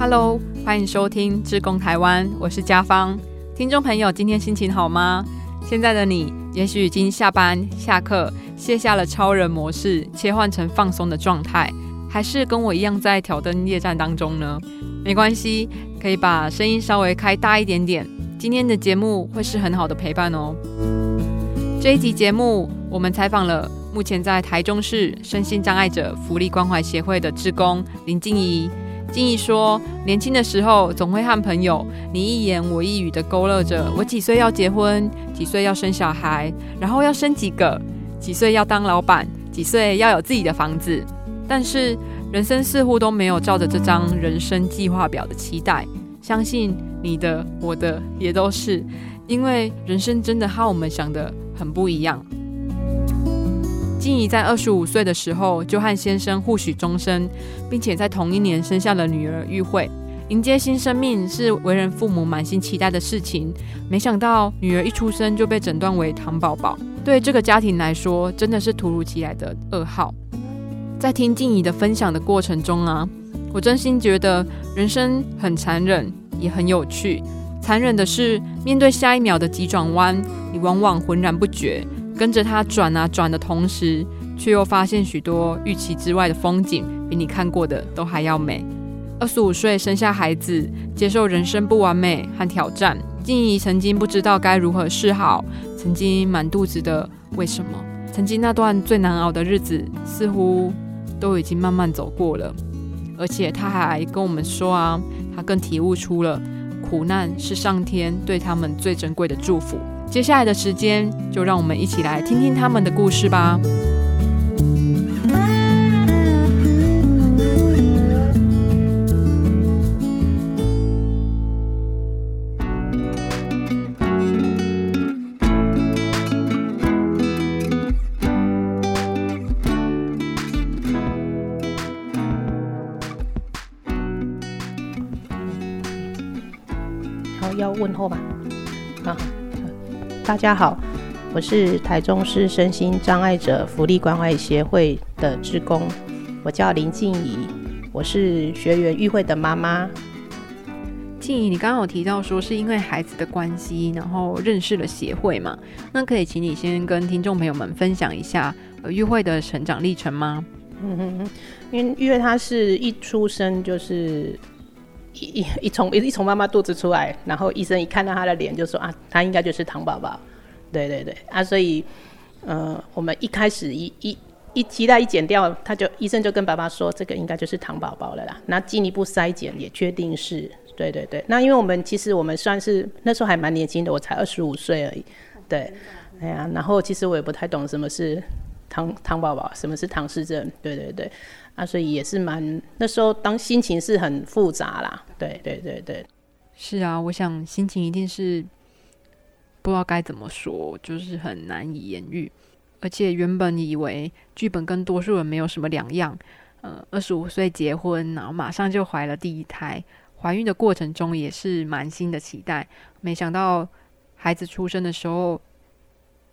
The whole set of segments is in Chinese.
Hello，欢迎收听志工台湾，我是家芳。听众朋友，今天心情好吗？现在的你，也许已经下班下课，卸下了超人模式，切换成放松的状态，还是跟我一样在挑灯夜战当中呢？没关系，可以把声音稍微开大一点点。今天的节目会是很好的陪伴哦。这一集节目，我们采访了目前在台中市身心障碍者福利关怀协会的志工林静怡。静怡说，年轻的时候总会和朋友你一言我一语的勾勒着，我几岁要结婚，几岁要生小孩，然后要生几个，几岁要当老板，几岁要有自己的房子。但是人生似乎都没有照着这张人生计划表的期待。相信你的、我的也都是，因为人生真的和我们想的很不一样。静怡在二十五岁的时候就和先生互许终身，并且在同一年生下了女儿玉慧。迎接新生命是为人父母满心期待的事情，没想到女儿一出生就被诊断为糖宝宝，对这个家庭来说真的是突如其来的噩耗。在听静怡的分享的过程中啊，我真心觉得人生很残忍，也很有趣。残忍的是，面对下一秒的急转弯，你往往浑然不觉。跟着他转啊转的同时，却又发现许多预期之外的风景，比你看过的都还要美。二十五岁生下孩子，接受人生不完美和挑战。静怡曾经不知道该如何是好，曾经满肚子的为什么，曾经那段最难熬的日子，似乎都已经慢慢走过了。而且他还跟我们说啊，他更体悟出了苦难是上天对他们最珍贵的祝福。接下来的时间，就让我们一起来听听他们的故事吧。好，要问候吧。好。大家好，我是台中市身心障碍者福利关怀协会的职工，我叫林静怡，我是学员玉慧的妈妈。静怡，你刚刚有提到说是因为孩子的关系，然后认识了协会嘛？那可以请你先跟听众朋友们分享一下玉慧的成长历程吗？嗯哼，因为玉慧她是一出生就是一一从一从妈妈肚子出来，然后医生一看到她的脸就说啊，她应该就是糖宝宝。对对对啊，所以，呃，我们一开始一一一脐带一剪掉，他就医生就跟爸爸说，这个应该就是糖宝宝了啦。那进一步筛检也确定是，对对对。那因为我们其实我们算是那时候还蛮年轻的，我才二十五岁而已。对，哎呀，然后其实我也不太懂什么是糖糖宝宝，什么是唐氏症。对对对，啊，所以也是蛮那时候当心情是很复杂啦。对对对对，是啊，我想心情一定是。不知道该怎么说，就是很难以言喻。而且原本以为剧本跟多数人没有什么两样，呃，二十五岁结婚，然后马上就怀了第一胎，怀孕的过程中也是满心的期待。没想到孩子出生的时候，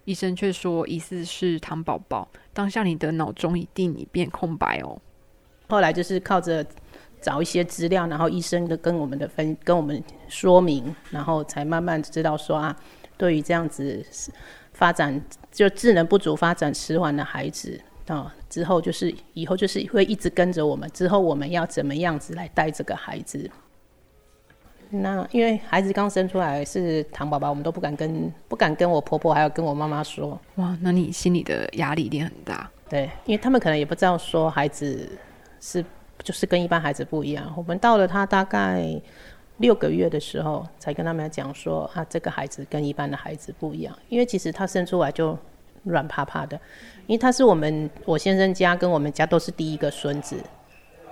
医生却说疑似是糖宝宝。当下你的脑中一定一片空白哦。后来就是靠着找一些资料，然后医生的跟我们的分跟我们说明，然后才慢慢知道说啊。对于这样子发展就智能不足、发展迟缓的孩子啊，之后就是以后就是会一直跟着我们。之后我们要怎么样子来带这个孩子？那因为孩子刚生出来是糖宝宝，我们都不敢跟不敢跟我婆婆还有跟我妈妈说。哇，那你心里的压力一定很大。对，因为他们可能也不知道说孩子是就是跟一般孩子不一样。我们到了他大概。六个月的时候，才跟他们讲说啊，这个孩子跟一般的孩子不一样，因为其实他生出来就软趴趴的，因为他是我们我先生家跟我们家都是第一个孙子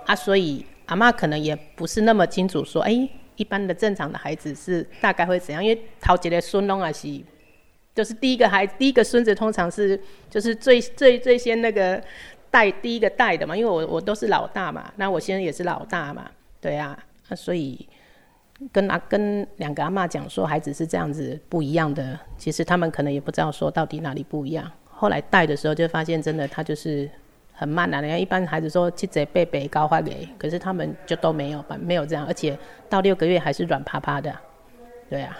啊，所以阿妈可能也不是那么清楚说，哎，一般的正常的孩子是大概会怎样，因为陶杰的孙龙啊是，就是第一个孩第一个孙子通常是就是最最最先那个带第一个带的嘛，因为我我都是老大嘛，那我先生也是老大嘛，对啊，那所以。跟阿跟两个阿妈讲说孩子是这样子不一样的，其实他们可能也不知道说到底哪里不一样。后来带的时候就发现真的他就是很慢啊。人家一般孩子说七节背背高发给，可是他们就都没有吧，没有这样，而且到六个月还是软趴趴的，对啊。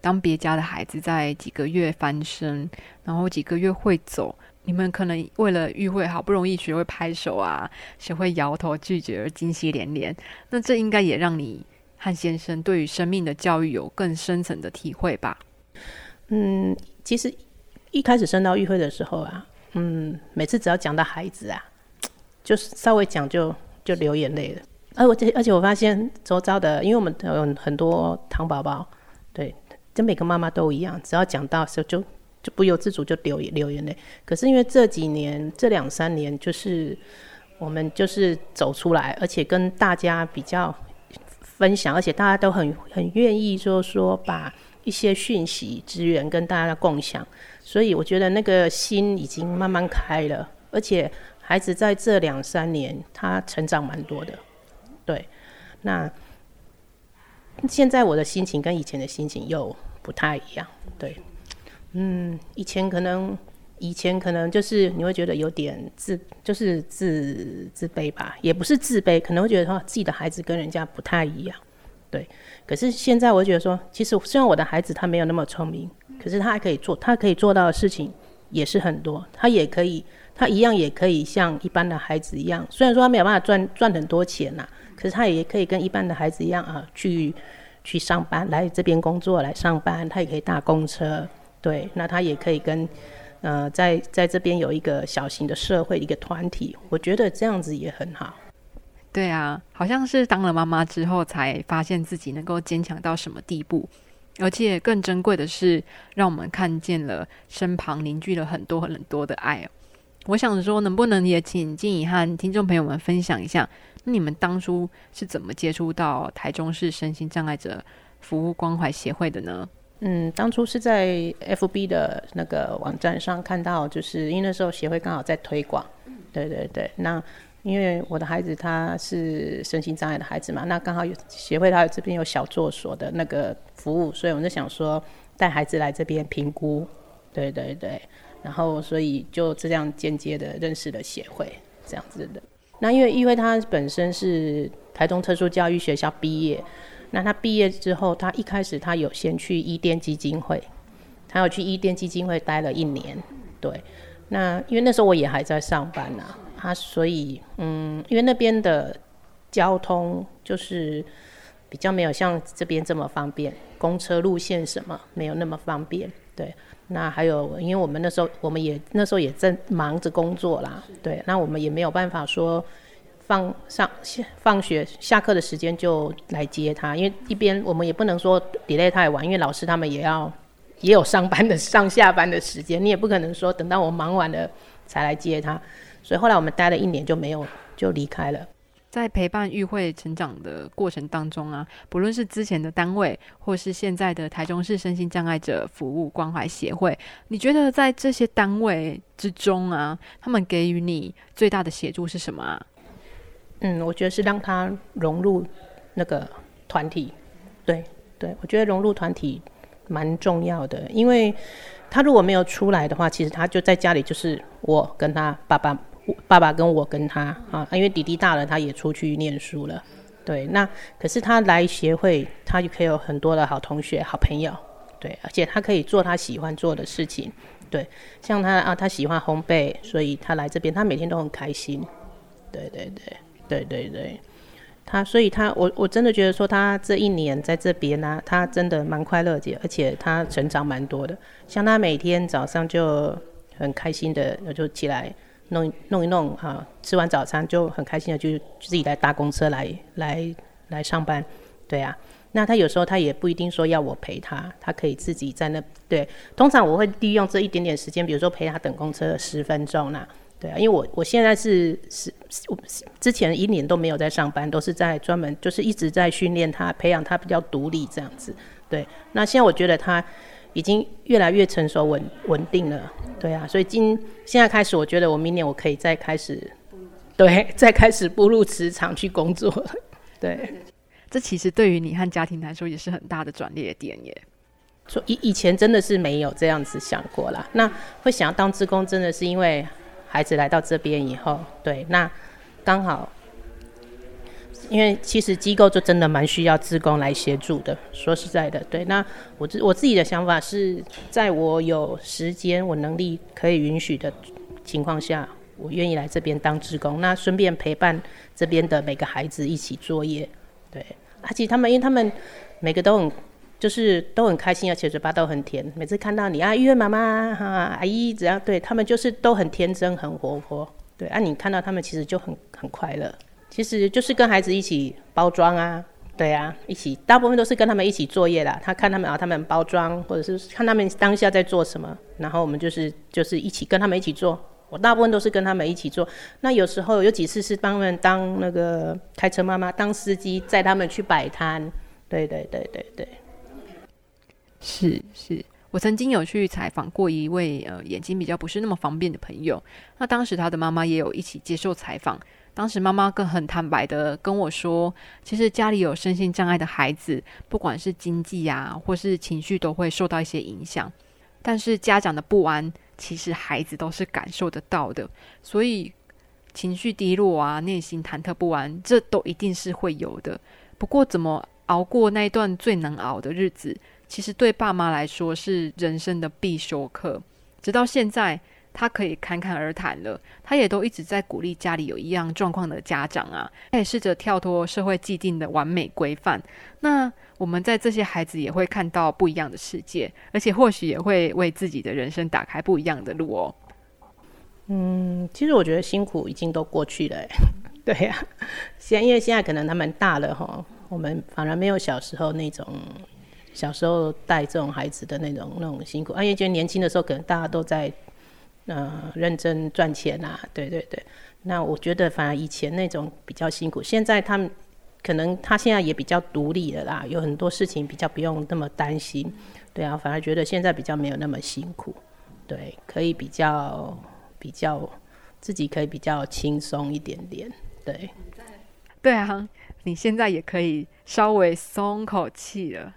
当别家的孩子在几个月翻身，然后几个月会走，你们可能为了玉慧好不容易学会拍手啊，学会摇头拒绝而惊喜连连。那这应该也让你和先生对于生命的教育有更深层的体会吧？嗯，其实一开始升到玉慧的时候啊，嗯，每次只要讲到孩子啊，就是稍微讲就就流眼泪了。而我这而且我发现周遭的，因为我们有很多糖宝宝，对。跟每个妈妈都一样，只要讲到时候就就不由自主就流流眼泪。可是因为这几年这两三年，就是我们就是走出来，而且跟大家比较分享，而且大家都很很愿意说说把一些讯息资源跟大家共享，所以我觉得那个心已经慢慢开了，而且孩子在这两三年他成长蛮多的，对，那。现在我的心情跟以前的心情又不太一样，对，嗯，以前可能以前可能就是你会觉得有点自，就是自自卑吧，也不是自卑，可能会觉得说自己的孩子跟人家不太一样，对。可是现在我觉得说，其实虽然我的孩子他没有那么聪明，可是他还可以做，他可以做到的事情也是很多，他也可以，他一样也可以像一般的孩子一样，虽然说他没有办法赚赚很多钱呐。可是他也可以跟一般的孩子一样啊，去去上班，来这边工作来上班，他也可以搭公车，对，那他也可以跟呃在在这边有一个小型的社会一个团体，我觉得这样子也很好。对啊，好像是当了妈妈之后才发现自己能够坚强到什么地步，而且更珍贵的是，让我们看见了身旁凝聚了很多很多的爱。我想说，能不能也请静怡和听众朋友们分享一下？你们当初是怎么接触到台中市身心障碍者服务关怀协会的呢？嗯，当初是在 FB 的那个网站上看到，就是因为那时候协会刚好在推广。对对对，那因为我的孩子他是身心障碍的孩子嘛，那刚好有协会他这边有小作所的那个服务，所以我就想说带孩子来这边评估。对对对，然后所以就这样间接的认识了协会这样子的。那因为因为他本身是台东特殊教育学校毕业，那他毕业之后，他一开始他有先去伊甸基金会，他有去伊甸基金会待了一年，对。那因为那时候我也还在上班呐，他所以嗯，因为那边的交通就是比较没有像这边这么方便，公车路线什么没有那么方便，对。那还有，因为我们那时候我们也那时候也在忙着工作啦，对，那我们也没有办法说放上下放学下课的时间就来接他，因为一边我们也不能说 delay 太晚，因为老师他们也要也有上班的上下班的时间，你也不可能说等到我忙完了才来接他，所以后来我们待了一年就没有就离开了。在陪伴玉慧成长的过程当中啊，不论是之前的单位，或是现在的台中市身心障碍者服务关怀协会，你觉得在这些单位之中啊，他们给予你最大的协助是什么啊？嗯，我觉得是让他融入那个团体。对对，我觉得融入团体蛮重要的，因为他如果没有出来的话，其实他就在家里就是我跟他爸爸。爸爸跟我跟他啊，因为弟弟大了，他也出去念书了。对，那可是他来协会，他就可以有很多的好同学、好朋友。对，而且他可以做他喜欢做的事情。对，像他啊，他喜欢烘焙，所以他来这边，他每天都很开心。对对对对对对，他所以他我我真的觉得说他这一年在这边呢，他真的蛮快乐的，而且他成长蛮多的。像他每天早上就很开心的，就起来。弄弄一弄哈，吃完早餐就很开心的，就自己来搭公车来来来上班，对啊。那他有时候他也不一定说要我陪他，他可以自己在那对。通常我会利用这一点点时间，比如说陪他等公车十分钟呐，对啊。因为我我现在是是，我之前一年都没有在上班，都是在专门就是一直在训练他，培养他比较独立这样子，对。那现在我觉得他。已经越来越成熟稳稳定了，对啊，所以今现在开始，我觉得我明年我可以再开始，对，再开始步入职场去工作，对。这其实对于你和家庭来说也是很大的转捩点耶。说以以前真的是没有这样子想过啦，那会想要当职工，真的是因为孩子来到这边以后，对，那刚好。因为其实机构就真的蛮需要职工来协助的。说实在的，对，那我自我自己的想法是在我有时间、我能力可以允许的情况下，我愿意来这边当职工，那顺便陪伴这边的每个孩子一起作业。对，而且他们因为他们每个都很就是都很开心，而且嘴巴都很甜。每次看到你啊，医院妈妈哈阿姨，只要对他们就是都很天真、很活泼。对，啊，你看到他们其实就很很快乐。其实就是跟孩子一起包装啊，对啊，一起大部分都是跟他们一起作业啦。他看他们啊，他们包装，或者是看他们当下在做什么，然后我们就是就是一起跟他们一起做。我大部分都是跟他们一起做。那有时候有几次是帮他们当那个开车妈妈，当司机载他们去摆摊。对对对对对，是是，我曾经有去采访过一位呃眼睛比较不是那么方便的朋友，那当时他的妈妈也有一起接受采访。当时妈妈更很坦白的跟我说，其实家里有身心障碍的孩子，不管是经济啊，或是情绪，都会受到一些影响。但是家长的不安，其实孩子都是感受得到的。所以情绪低落啊，内心忐忑不安，这都一定是会有的。不过怎么熬过那一段最难熬的日子，其实对爸妈来说是人生的必修课。直到现在。他可以侃侃而谈了，他也都一直在鼓励家里有一样状况的家长啊，他也试着跳脱社会既定的完美规范。那我们在这些孩子也会看到不一样的世界，而且或许也会为自己的人生打开不一样的路哦。嗯，其实我觉得辛苦已经都过去了，对呀。现因为现在可能他们大了哈，我们反而没有小时候那种小时候带这种孩子的那种那种辛苦。因为觉得年轻的时候可能大家都在。呃，认真赚钱啊，对对对。那我觉得反而以前那种比较辛苦，现在他们可能他现在也比较独立了啦，有很多事情比较不用那么担心，对啊，反而觉得现在比较没有那么辛苦，对，可以比较比较自己可以比较轻松一点点，对。对啊，你现在也可以稍微松口气了。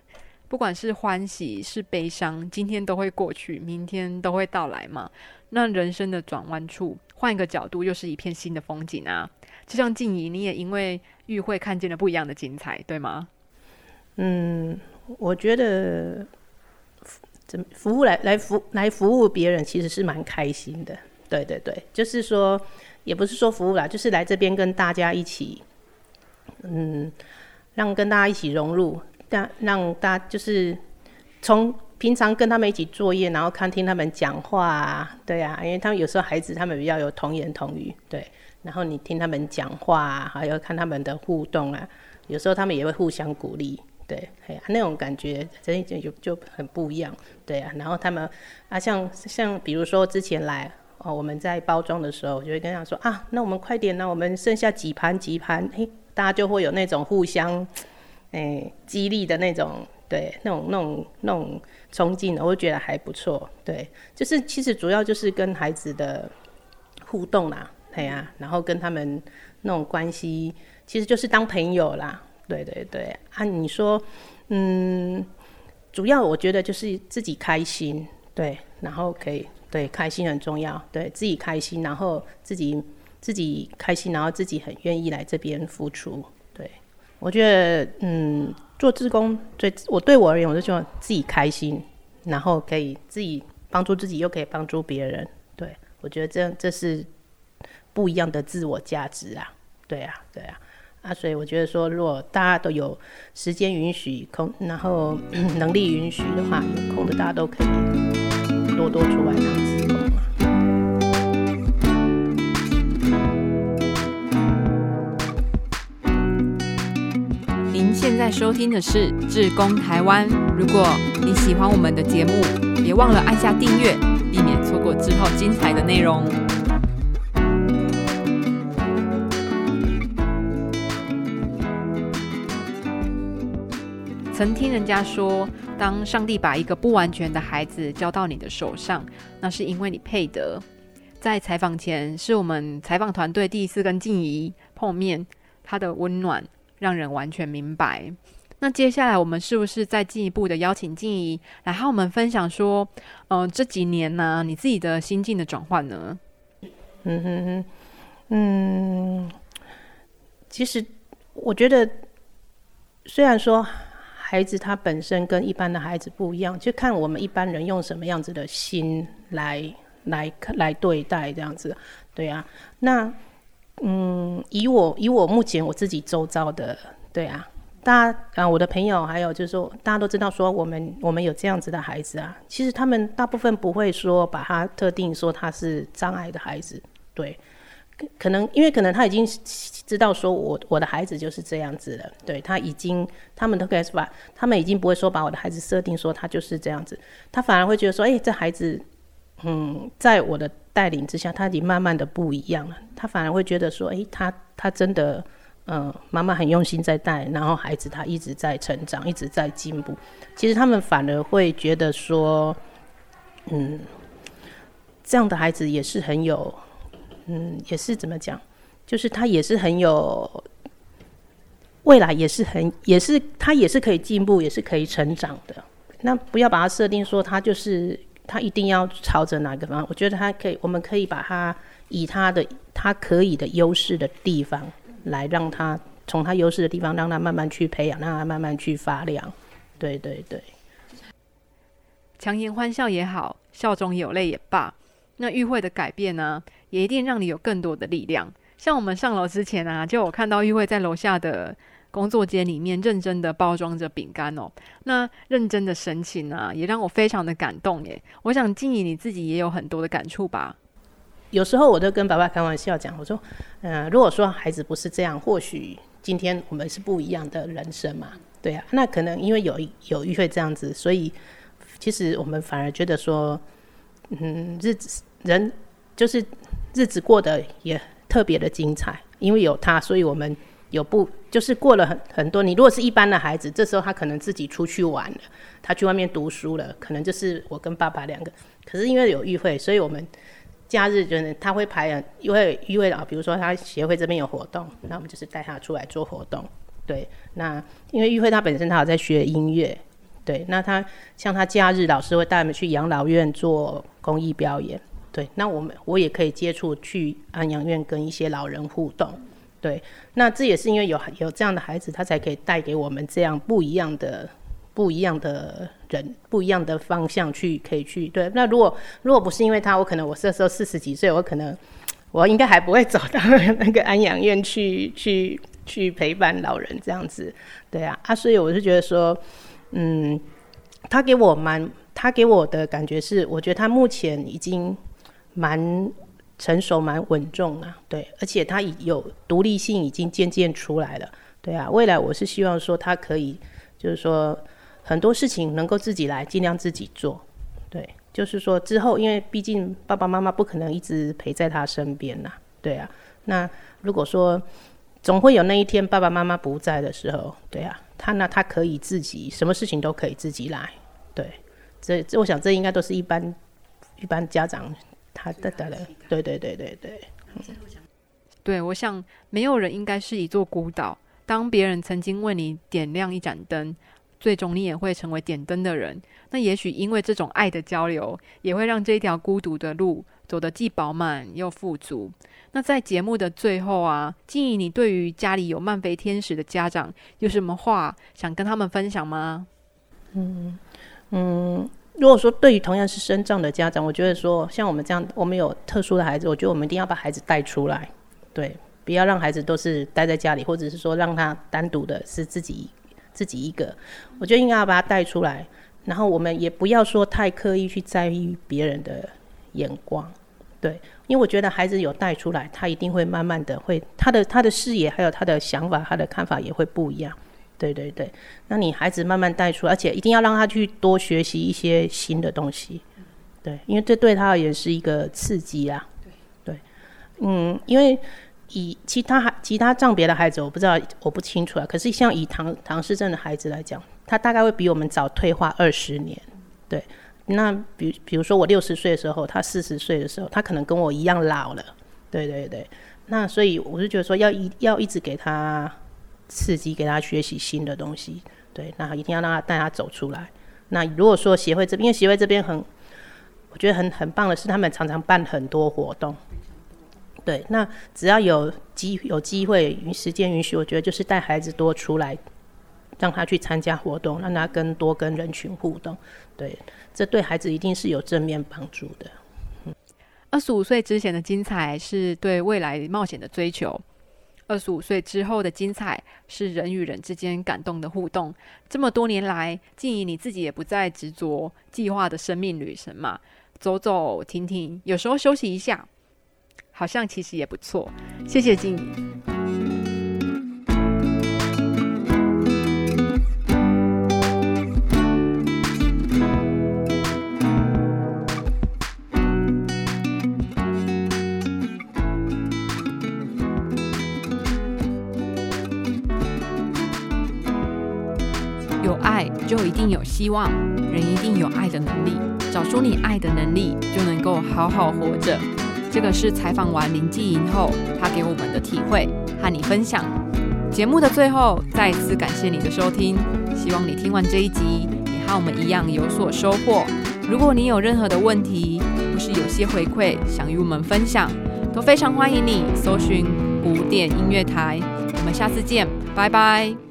不管是欢喜是悲伤，今天都会过去，明天都会到来嘛。那人生的转弯处，换一个角度，又是一片新的风景啊！就像静怡，你也因为与会看见了不一样的精彩，对吗？嗯，我觉得怎么服务来来服来服务别人，其实是蛮开心的。对对对，就是说，也不是说服务啦，就是来这边跟大家一起，嗯，让跟大家一起融入。让让大家就是从平常跟他们一起作业，然后看听他们讲话啊，对啊，因为他们有时候孩子他们比较有童言童语，对，然后你听他们讲话，啊，还有看他们的互动啊，有时候他们也会互相鼓励，对，哎，那种感觉真就就就很不一样，对啊，然后他们啊，像像比如说之前来哦，我们在包装的时候，我就会跟他说啊，那我们快点呢，我们剩下几盘几盘，嘿，大家就会有那种互相。诶，激励的那种，对，那种、那种、那种冲劲，我觉得还不错。对，就是其实主要就是跟孩子的互动啦，对呀，然后跟他们那种关系，其实就是当朋友啦。对对对，啊，你说，嗯，主要我觉得就是自己开心，对，然后可以，对，开心很重要，对自己开心，然后自己自己开心，然后自己很愿意来这边付出。我觉得，嗯，做志工最我对我而言，我就希望自己开心，然后可以自己帮助自己，又可以帮助别人。对我觉得这这是不一样的自我价值啊！对啊，对啊，啊，所以我觉得说，如果大家都有时间允许空，然后能力允许的话，有空的大家都可以多多出来当志工。您现在收听的是《志工台湾》。如果你喜欢我们的节目，别忘了按下订阅，避免错过之后精彩的内容。曾听人家说，当上帝把一个不完全的孩子交到你的手上，那是因为你配得。在采访前，是我们采访团队第一次跟静怡碰面，她的温暖。让人完全明白。那接下来我们是不是再进一步的邀请静怡来和我们分享说，嗯，这几年呢，你自己的心境的转换呢？嗯哼哼，嗯，其实我觉得，虽然说孩子他本身跟一般的孩子不一样，就看我们一般人用什么样子的心来来来对待这样子，对啊。那嗯，以我以我目前我自己周遭的，对啊。大家啊，我的朋友还有就是说，大家都知道说我们我们有这样子的孩子啊，其实他们大部分不会说把他特定说他是障碍的孩子，对，可能因为可能他已经知道说我我的孩子就是这样子了，对。他已经他们都开始把他们已经不会说把我的孩子设定说他就是这样子，他反而会觉得说，哎，这孩子，嗯，在我的带领之下，他已经慢慢的不一样了，他反而会觉得说，哎，他他真的。嗯，妈妈很用心在带，然后孩子他一直在成长，一直在进步。其实他们反而会觉得说，嗯，这样的孩子也是很有，嗯，也是怎么讲，就是他也是很有未来，也是很，也是他也是可以进步，也是可以成长的。那不要把它设定说他就是他一定要朝着哪个方向。我觉得他可以，我们可以把他以他的他可以的优势的地方。来让他从他优势的地方，让他慢慢去培养，让他慢慢去发亮。对对对，强颜欢笑也好，笑中有泪也罢，那玉慧的改变呢，也一定让你有更多的力量。像我们上楼之前啊，就我看到玉慧在楼下的工作间里面认真的包装着饼干哦，那认真的神情啊，也让我非常的感动耶。我想静怡你自己也有很多的感触吧。有时候我都跟爸爸开玩笑讲，我说，嗯，如果说孩子不是这样，或许今天我们是不一样的人生嘛，对啊。那可能因为有有玉慧这样子，所以其实我们反而觉得说，嗯，日子人就是日子过得也特别的精彩，因为有他，所以我们有不就是过了很很多。你如果是一般的孩子，这时候他可能自己出去玩了，他去外面读书了，可能就是我跟爸爸两个。可是因为有玉慧，所以我们。假日就是他会排，因为因为啊，比如说他协会这边有活动，那我们就是带他出来做活动。对，那因为玉慧他本身他有在学音乐，对，那他像他假日老师会带我们去养老院做公益表演，对，那我们我也可以接触去安养院跟一些老人互动，对，那这也是因为有有这样的孩子，他才可以带给我们这样不一样的。不一样的人，不一样的方向去可以去对。那如果如果不是因为他，我可能我这时候四十几岁，我可能我应该还不会走到那个安养院去去去陪伴老人这样子。对啊，啊，所以我是觉得说，嗯，他给我蛮，他给我的感觉是，我觉得他目前已经蛮成熟、蛮稳重啊。对，而且他已有独立性，已经渐渐出来了。对啊，未来我是希望说他可以，就是说。很多事情能够自己来，尽量自己做。对，就是说之后，因为毕竟爸爸妈妈不可能一直陪在他身边呐。对啊，那如果说总会有那一天爸爸妈妈不在的时候，对啊，他那他可以自己什么事情都可以自己来。对，这这我想这应该都是一般一般家长他的的对对对对对。对，我想没有人应该是一座孤岛。当别人曾经为你点亮一盏灯。最终你也会成为点灯的人。那也许因为这种爱的交流，也会让这一条孤独的路走得既饱满又富足。那在节目的最后啊，静怡，你对于家里有慢飞天使的家长，有什么话想跟他们分享吗？嗯嗯，如果说对于同样是生障的家长，我觉得说像我们这样，我们有特殊的孩子，我觉得我们一定要把孩子带出来，对，不要让孩子都是待在家里，或者是说让他单独的是自己。自己一个，我觉得应该要把他带出来，然后我们也不要说太刻意去在意别人的眼光，对，因为我觉得孩子有带出来，他一定会慢慢的会他的他的视野还有他的想法，他的看法也会不一样，对对对，那你孩子慢慢带出，而且一定要让他去多学习一些新的东西，对，因为这对他而言是一个刺激啊，对，嗯，因为。以其他孩其他障别的孩子，我不知道，我不清楚啊。可是像以唐唐氏症的孩子来讲，他大概会比我们早退化二十年。对，那比比如说我六十岁的时候，他四十岁的时候，他可能跟我一样老了。对对对，那所以我就觉得说，要一要一直给他刺激，给他学习新的东西。对，那一定要让他带他走出来。那如果说协会这边，因为协会这边很，我觉得很很棒的是，他们常常办很多活动。对，那只要有机有机会，时间允许，我觉得就是带孩子多出来，让他去参加活动，让他跟多跟人群互动。对，这对孩子一定是有正面帮助的。二十五岁之前的精彩是对未来冒险的追求，二十五岁之后的精彩是人与人之间感动的互动。这么多年来，静怡你自己也不再执着计划的生命旅程嘛，走走停停，有时候休息一下。好像其实也不错，谢谢静怡。定有希望，人一定有爱的能力，找出你爱的能力，就能够好好活着。这个是采访完林继莹后，他给我们的体会和你分享。节目的最后，再次感谢你的收听，希望你听完这一集，也和我们一样有所收获。如果你有任何的问题，或是有些回馈想与我们分享，都非常欢迎你搜寻古典音乐台。我们下次见，拜拜。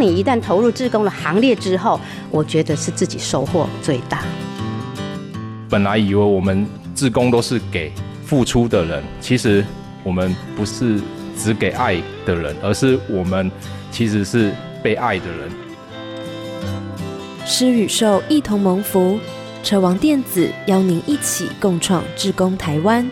当你一旦投入志工的行列之后，我觉得是自己收获最大。本来以为我们志工都是给付出的人，其实我们不是只给爱的人，而是我们其实是被爱的人。施与受一同蒙福，车王电子邀您一起共创志工台湾。